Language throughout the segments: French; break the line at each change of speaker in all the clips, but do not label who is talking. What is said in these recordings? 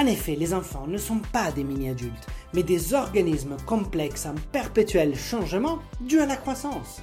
En effet, les enfants ne sont pas des mini-adultes, mais des organismes complexes en perpétuel changement dû à la croissance.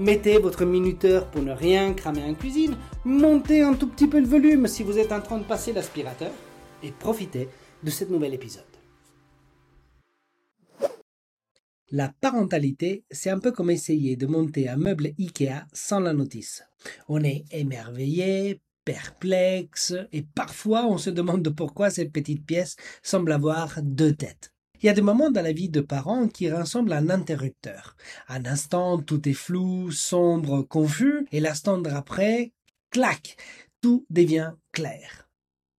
Mettez votre minuteur pour ne rien cramer en cuisine. Montez un tout petit peu le volume si vous êtes en train de passer l'aspirateur. Et profitez de ce nouvel épisode. La parentalité, c'est un peu comme essayer de monter un meuble Ikea sans la notice. On est émerveillé, perplexe, et parfois on se demande pourquoi cette petite pièce semble avoir deux têtes. Il y a des moments dans la vie de parents qui ressemblent à un interrupteur. Un instant, tout est flou, sombre, confus, et l'instant d'après, clac, tout devient clair.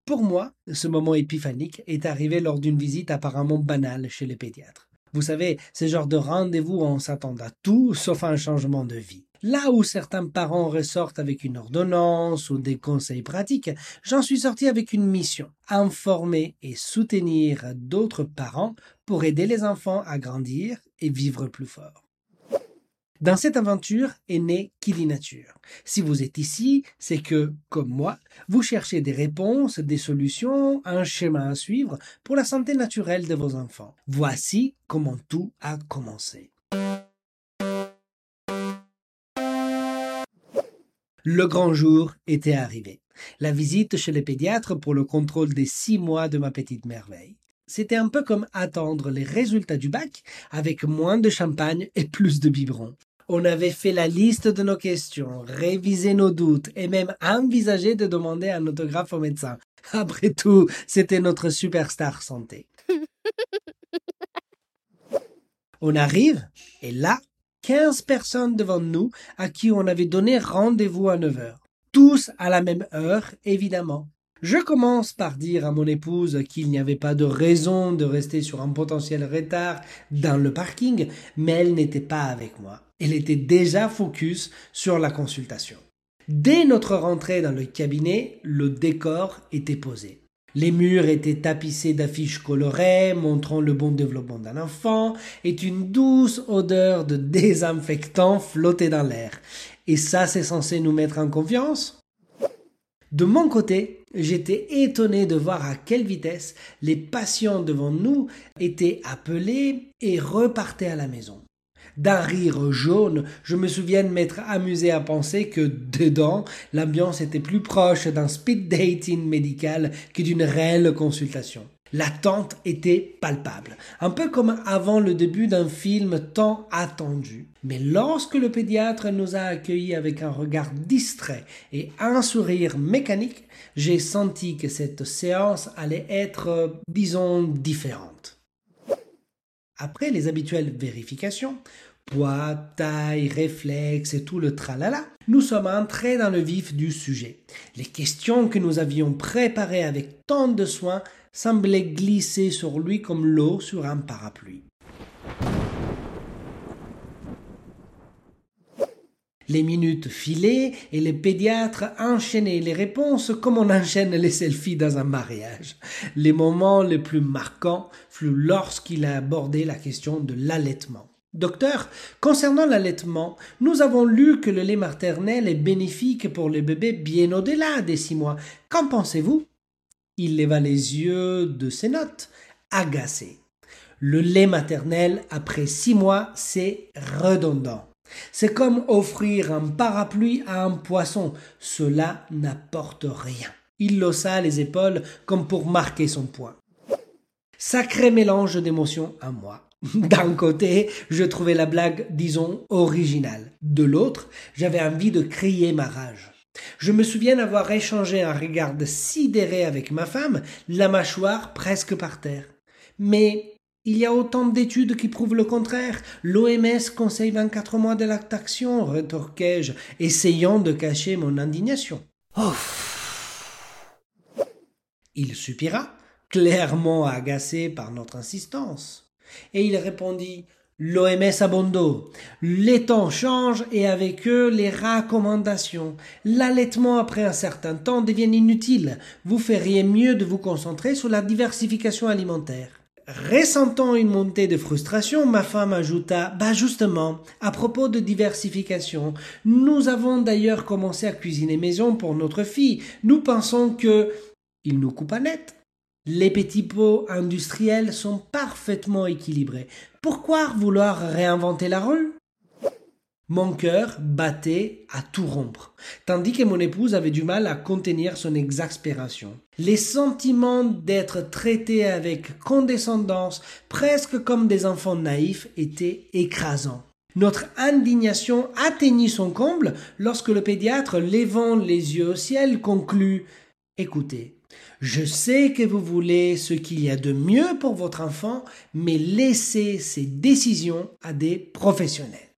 Pour moi, ce moment épiphanique est arrivé lors d'une visite apparemment banale chez les pédiatres. Vous savez, ce genre de rendez-vous où on s'attend à tout sauf à un changement de vie. Là où certains parents ressortent avec une ordonnance ou des conseils pratiques, j'en suis sorti avec une mission, informer et soutenir d'autres parents pour aider les enfants à grandir et vivre plus fort. Dans cette aventure est né Kili Nature. Si vous êtes ici, c'est que, comme moi, vous cherchez des réponses, des solutions, un schéma à suivre pour la santé naturelle de vos enfants. Voici comment tout a commencé. Le grand jour était arrivé. La visite chez le pédiatre pour le contrôle des six mois de ma petite merveille. C'était un peu comme attendre les résultats du bac avec moins de champagne et plus de biberons. On avait fait la liste de nos questions, révisé nos doutes et même envisagé de demander un autographe au médecin. Après tout, c'était notre superstar santé. On arrive et là, 15 personnes devant nous à qui on avait donné rendez-vous à 9 heures. Tous à la même heure, évidemment. Je commence par dire à mon épouse qu'il n'y avait pas de raison de rester sur un potentiel retard dans le parking, mais elle n'était pas avec moi. Elle était déjà focus sur la consultation. Dès notre rentrée dans le cabinet, le décor était posé. Les murs étaient tapissés d'affiches colorées montrant le bon développement d'un enfant et une douce odeur de désinfectant flottait dans l'air. Et ça, c'est censé nous mettre en confiance? De mon côté, j'étais étonné de voir à quelle vitesse les patients devant nous étaient appelés et repartaient à la maison. D'un rire jaune, je me souviens m'être amusé à penser que dedans, l'ambiance était plus proche d'un speed dating médical que d'une réelle consultation. L'attente était palpable, un peu comme avant le début d'un film tant attendu. Mais lorsque le pédiatre nous a accueillis avec un regard distrait et un sourire mécanique, j'ai senti que cette séance allait être, disons, différente. Après les habituelles vérifications, Poids, taille, réflexe et tout le tralala, nous sommes entrés dans le vif du sujet. Les questions que nous avions préparées avec tant de soin semblaient glisser sur lui comme l'eau sur un parapluie. Les minutes filaient et les pédiatres enchaînaient les réponses comme on enchaîne les selfies dans un mariage. Les moments les plus marquants furent lorsqu'il a abordé la question de l'allaitement. Docteur, concernant l'allaitement, nous avons lu que le lait maternel est bénéfique pour les bébés bien au-delà des six mois. Qu'en pensez-vous? Il leva les yeux de ses notes, agacé. Le lait maternel après six mois, c'est redondant. C'est comme offrir un parapluie à un poisson. Cela n'apporte rien. Il haussa les épaules comme pour marquer son point. Sacré mélange d'émotions à moi. D'un côté, je trouvais la blague, disons, originale. De l'autre, j'avais envie de crier ma rage. Je me souviens avoir échangé un regard sidéré avec ma femme, la mâchoire presque par terre. Mais il y a autant d'études qui prouvent le contraire. L'OMS conseille 24 mois de lactation, rétorquai-je, essayant de cacher mon indignation. Oh. Il soupira, clairement agacé par notre insistance. Et il répondit L'OMS a Les temps changent et avec eux les recommandations. L'allaitement après un certain temps devient inutile. Vous feriez mieux de vous concentrer sur la diversification alimentaire. Ressentant une montée de frustration, ma femme ajouta Bah justement, à propos de diversification, nous avons d'ailleurs commencé à cuisiner maison pour notre fille. Nous pensons que. Il nous coupa net. Les petits pots industriels sont parfaitement équilibrés. Pourquoi vouloir réinventer la rue? Mon cœur battait à tout rompre, tandis que mon épouse avait du mal à contenir son exaspération. Les sentiments d'être traités avec condescendance, presque comme des enfants naïfs, étaient écrasants. Notre indignation atteignit son comble lorsque le pédiatre, levant les yeux au ciel, conclut Écoutez, je sais que vous voulez ce qu'il y a de mieux pour votre enfant, mais laissez ces décisions à des professionnels.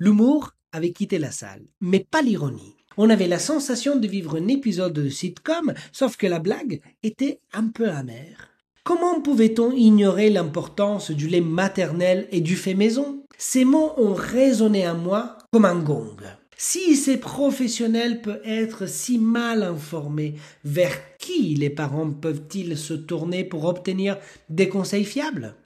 L'humour avait quitté la salle, mais pas l'ironie. On avait la sensation de vivre un épisode de sitcom, sauf que la blague était un peu amère. Comment pouvait-on ignorer l'importance du lait maternel et du fait maison? Ces mots ont résonné à moi comme un gong. Si ces professionnels peuvent être si mal informés, vers qui les parents peuvent-ils se tourner pour obtenir des conseils fiables?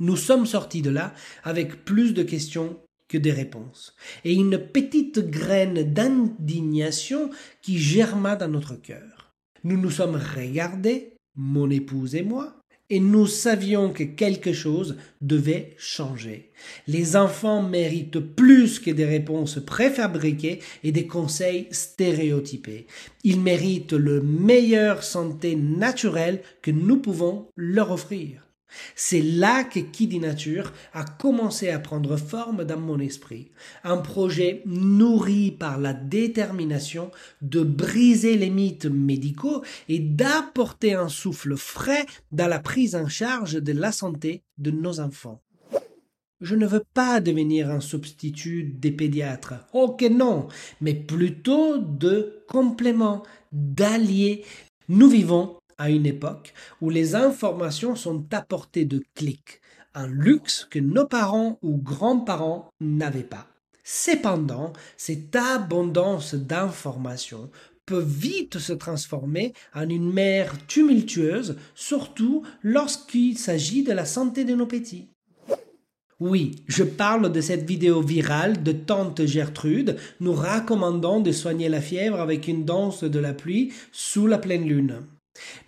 Nous sommes sortis de là avec plus de questions que des réponses, et une petite graine d'indignation qui germa dans notre cœur. Nous nous sommes regardés, mon épouse et moi, et nous savions que quelque chose devait changer. Les enfants méritent plus que des réponses préfabriquées et des conseils stéréotypés. Ils méritent le meilleur santé naturelle que nous pouvons leur offrir. C'est là que Qui dit Nature a commencé à prendre forme dans mon esprit. Un projet nourri par la détermination de briser les mythes médicaux et d'apporter un souffle frais dans la prise en charge de la santé de nos enfants. Je ne veux pas devenir un substitut des pédiatres. Ok non, mais plutôt de complément, d'alliés. Nous vivons à une époque où les informations sont apportées de clics, un luxe que nos parents ou grands-parents n'avaient pas. Cependant, cette abondance d'informations peut vite se transformer en une mer tumultueuse, surtout lorsqu'il s'agit de la santé de nos petits. Oui, je parle de cette vidéo virale de tante Gertrude nous recommandant de soigner la fièvre avec une danse de la pluie sous la pleine lune.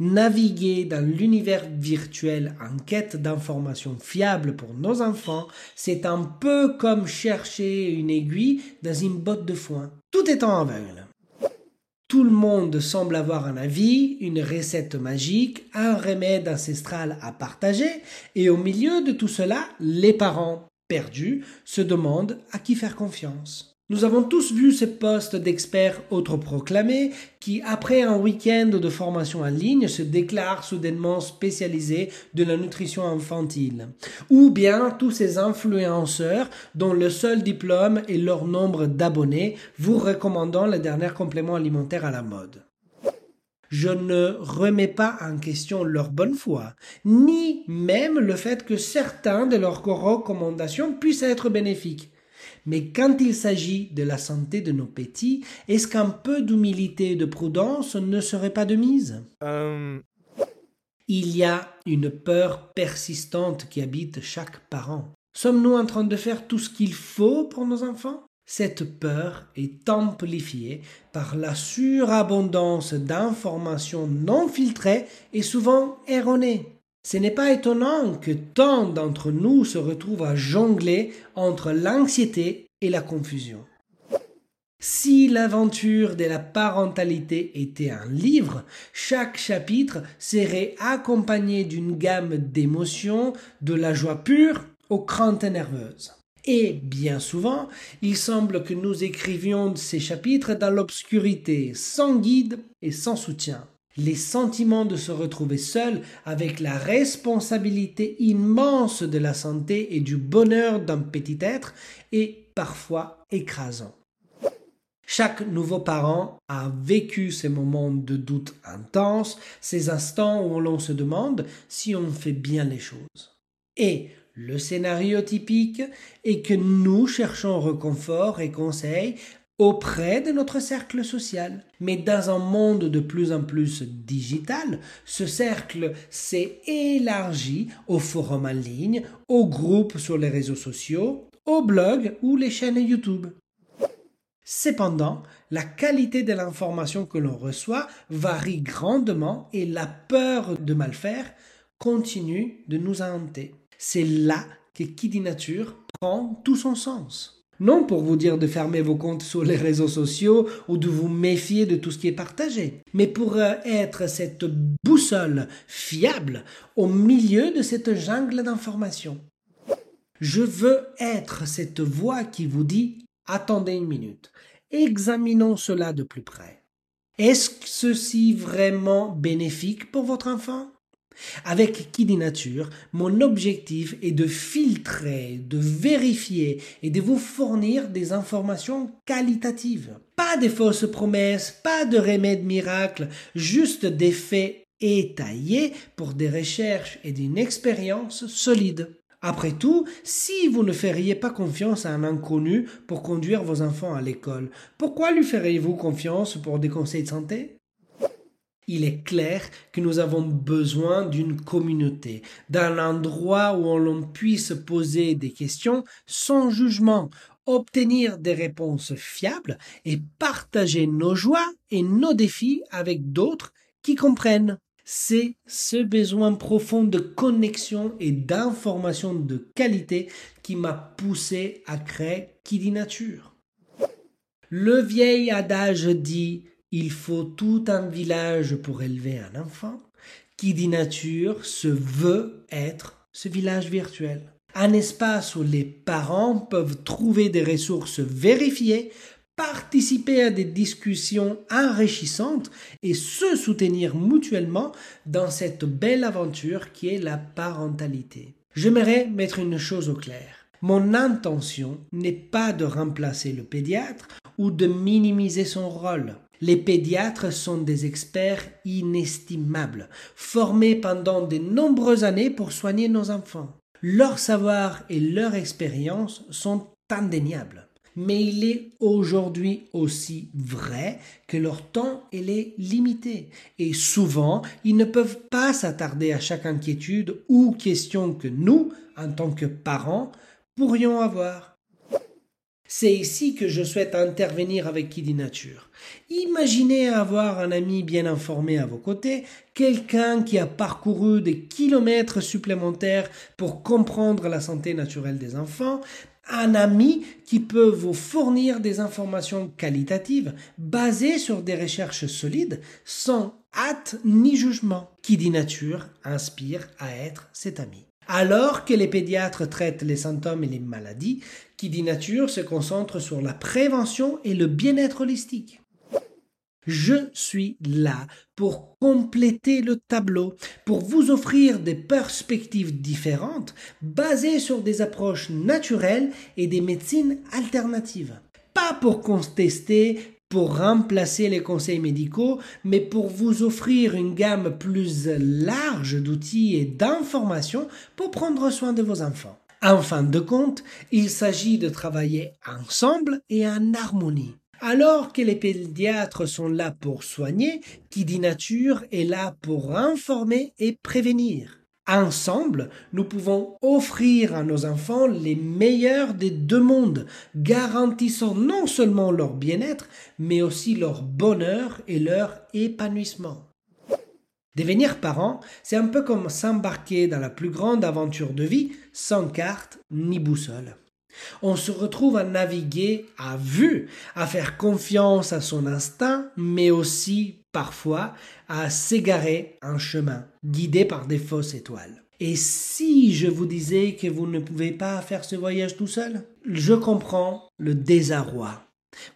Naviguer dans l'univers virtuel en quête d'informations fiables pour nos enfants, c'est un peu comme chercher une aiguille dans une botte de foin. Tout en aveugle. Tout le monde semble avoir un avis, une recette magique, un remède ancestral à partager, et au milieu de tout cela, les parents, perdus, se demandent à qui faire confiance. Nous avons tous vu ces postes d'experts autoproclamés qui, après un week-end de formation en ligne, se déclarent soudainement spécialisés de la nutrition infantile. Ou bien tous ces influenceurs dont le seul diplôme est leur nombre d'abonnés, vous recommandant le dernier complément alimentaire à la mode. Je ne remets pas en question leur bonne foi, ni même le fait que certains de leurs recommandations puissent être bénéfiques. Mais quand il s'agit de la santé de nos petits, est-ce qu'un peu d'humilité et de prudence ne serait pas de mise?
Euh,
Il y a une peur persistante qui habite chaque parent. Sommes-nous en train de faire tout ce qu'il faut pour nos enfants? Cette peur est amplifiée par la surabondance d'informations non filtrées et souvent erronées. Ce n'est pas étonnant que tant d'entre nous se retrouvent à jongler entre l'anxiété et la confusion. Si l'aventure de la parentalité était un livre, chaque chapitre serait accompagné d'une gamme d'émotions, de la joie pure aux craintes nerveuses. Et bien souvent, il semble que nous écrivions ces chapitres dans l'obscurité, sans guide et sans soutien. Les sentiments de se retrouver seul avec la responsabilité immense de la santé et du bonheur d'un petit être est parfois écrasant. Chaque nouveau parent a vécu ces moments de doute intense, ces instants où l'on se demande si on fait bien les choses. Et le scénario typique est que nous cherchons réconfort et conseil auprès de notre cercle social. Mais dans un monde de plus en plus digital, ce cercle s'est élargi aux forums en ligne, aux groupes sur les réseaux sociaux, aux blogs ou les chaînes YouTube. Cependant, la qualité de l'information que l'on reçoit varie grandement et la peur de mal faire continue de nous hanter. C'est là que qui dit nature prend tout son sens. Non pour vous dire de fermer vos comptes sur les réseaux sociaux ou de vous méfier de tout ce qui est partagé, mais pour euh, être cette boussole fiable au milieu de cette jungle d'informations. Je veux être cette voix qui vous dit attendez une minute, examinons cela de plus près. Est-ce ceci vraiment bénéfique pour votre enfant? Avec dit nature, mon objectif est de filtrer, de vérifier et de vous fournir des informations qualitatives. Pas des fausses promesses, pas de remèdes miracles, juste des faits étayés pour des recherches et d'une expérience solide. Après tout, si vous ne feriez pas confiance à un inconnu pour conduire vos enfants à l'école, pourquoi lui feriez-vous confiance pour des conseils de santé? Il est clair que nous avons besoin d'une communauté, d'un endroit où l'on puisse poser des questions sans jugement, obtenir des réponses fiables et partager nos joies et nos défis avec d'autres qui comprennent. C'est ce besoin profond de connexion et d'information de qualité qui m'a poussé à créer Qui dit Nature. Le vieil adage dit il faut tout un village pour élever un enfant. Qui dit nature se veut être ce village virtuel. Un espace où les parents peuvent trouver des ressources vérifiées, participer à des discussions enrichissantes et se soutenir mutuellement dans cette belle aventure qui est la parentalité. J'aimerais mettre une chose au clair. Mon intention n'est pas de remplacer le pédiatre ou de minimiser son rôle. Les pédiatres sont des experts inestimables, formés pendant de nombreuses années pour soigner nos enfants. Leur savoir et leur expérience sont indéniables. Mais il est aujourd'hui aussi vrai que leur temps est limité et souvent ils ne peuvent pas s'attarder à chaque inquiétude ou question que nous, en tant que parents, pourrions avoir. C'est ici que je souhaite intervenir avec dit nature. Imaginez avoir un ami bien informé à vos côtés, quelqu'un qui a parcouru des kilomètres supplémentaires pour comprendre la santé naturelle des enfants, un ami qui peut vous fournir des informations qualitatives basées sur des recherches solides sans hâte ni jugement. Qui dit nature inspire à être cet ami. Alors que les pédiatres traitent les symptômes et les maladies, qui dit nature se concentre sur la prévention et le bien-être holistique. Je suis là pour compléter le tableau, pour vous offrir des perspectives différentes basées sur des approches naturelles et des médecines alternatives. Pas pour contester, pour remplacer les conseils médicaux, mais pour vous offrir une gamme plus large d'outils et d'informations pour prendre soin de vos enfants. En fin de compte, il s'agit de travailler ensemble et en harmonie. Alors que les pédiatres sont là pour soigner, qui dit nature est là pour informer et prévenir. Ensemble, nous pouvons offrir à nos enfants les meilleurs des deux mondes, garantissant non seulement leur bien-être, mais aussi leur bonheur et leur épanouissement. Devenir parent, c'est un peu comme s'embarquer dans la plus grande aventure de vie sans carte ni boussole. On se retrouve à naviguer à vue, à faire confiance à son instinct, mais aussi parfois à s'égarer en chemin, guidé par des fausses étoiles. Et si je vous disais que vous ne pouvez pas faire ce voyage tout seul? Je comprends le désarroi.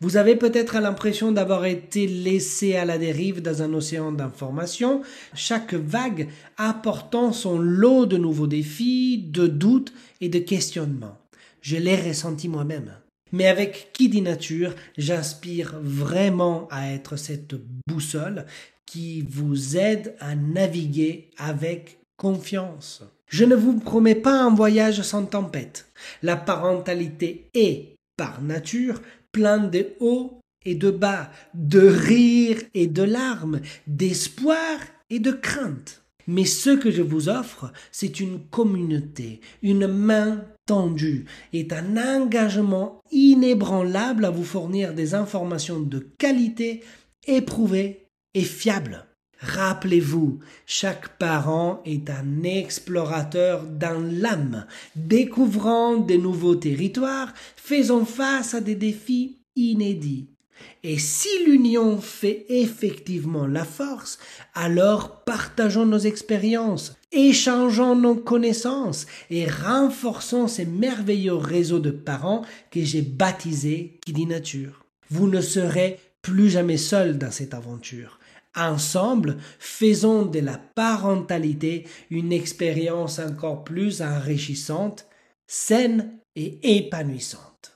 Vous avez peut-être l'impression d'avoir été laissé à la dérive dans un océan d'informations, chaque vague apportant son lot de nouveaux défis, de doutes et de questionnements. Je l'ai ressenti moi-même. Mais avec qui dit nature, j'inspire vraiment à être cette boussole qui vous aide à naviguer avec confiance. Je ne vous promets pas un voyage sans tempête. La parentalité est, par nature, pleine de hauts et de bas, de rires et de larmes, d'espoir et de crainte. Mais ce que je vous offre, c'est une communauté, une main tendue et un engagement inébranlable à vous fournir des informations de qualité, éprouvées et fiables. Rappelez-vous, chaque parent est un explorateur dans l'âme, découvrant de nouveaux territoires, faisant face à des défis inédits. Et si l'union fait effectivement la force, alors partageons nos expériences, échangeons nos connaissances et renforçons ces merveilleux réseaux de parents que j'ai baptisés dit nature. Vous ne serez plus jamais seul dans cette aventure. Ensemble, faisons de la parentalité une expérience encore plus enrichissante, saine et épanouissante.